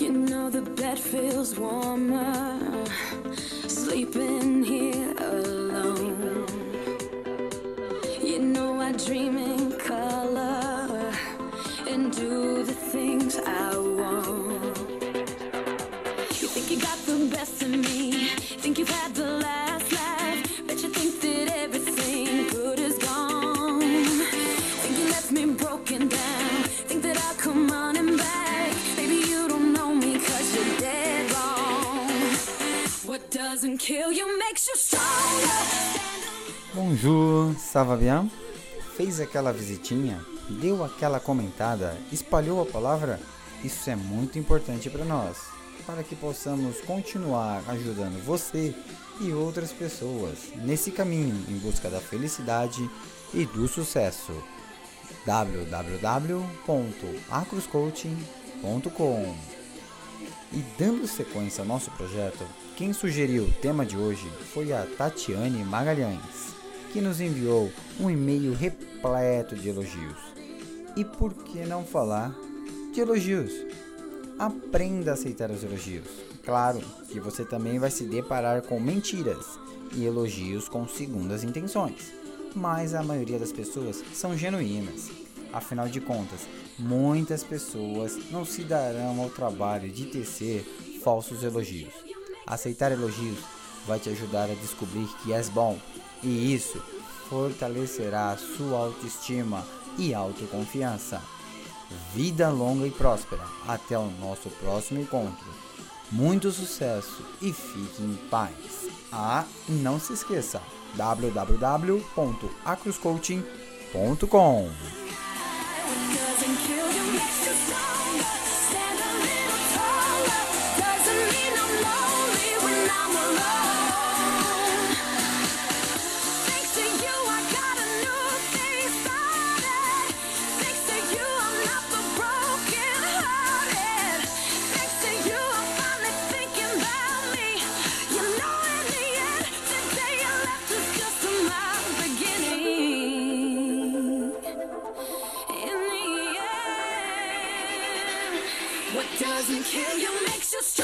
You know the bed feels warmer sleeping here alone. You know I dream in color and do the things I want. You think you got the best of me, think you've had the last Bonjour, ça va bien? Fez aquela visitinha? Deu aquela comentada? Espalhou a palavra? Isso é muito importante para nós, para que possamos continuar ajudando você e outras pessoas nesse caminho em busca da felicidade e do sucesso. www.acroscoaching.com E dando sequência ao nosso projeto, quem sugeriu o tema de hoje foi a Tatiane Magalhães, que nos enviou um e-mail repleto de elogios. E por que não falar de elogios? Aprenda a aceitar os elogios. Claro que você também vai se deparar com mentiras e elogios com segundas intenções, mas a maioria das pessoas são genuínas. Afinal de contas, muitas pessoas não se darão ao trabalho de tecer falsos elogios. Aceitar elogios vai te ajudar a descobrir que és bom, e isso fortalecerá sua autoestima e autoconfiança. Vida longa e próspera. Até o nosso próximo encontro. Muito sucesso e fique em paz. Ah, não se esqueça www.acroscoaching.com what doesn't kill you makes you stronger.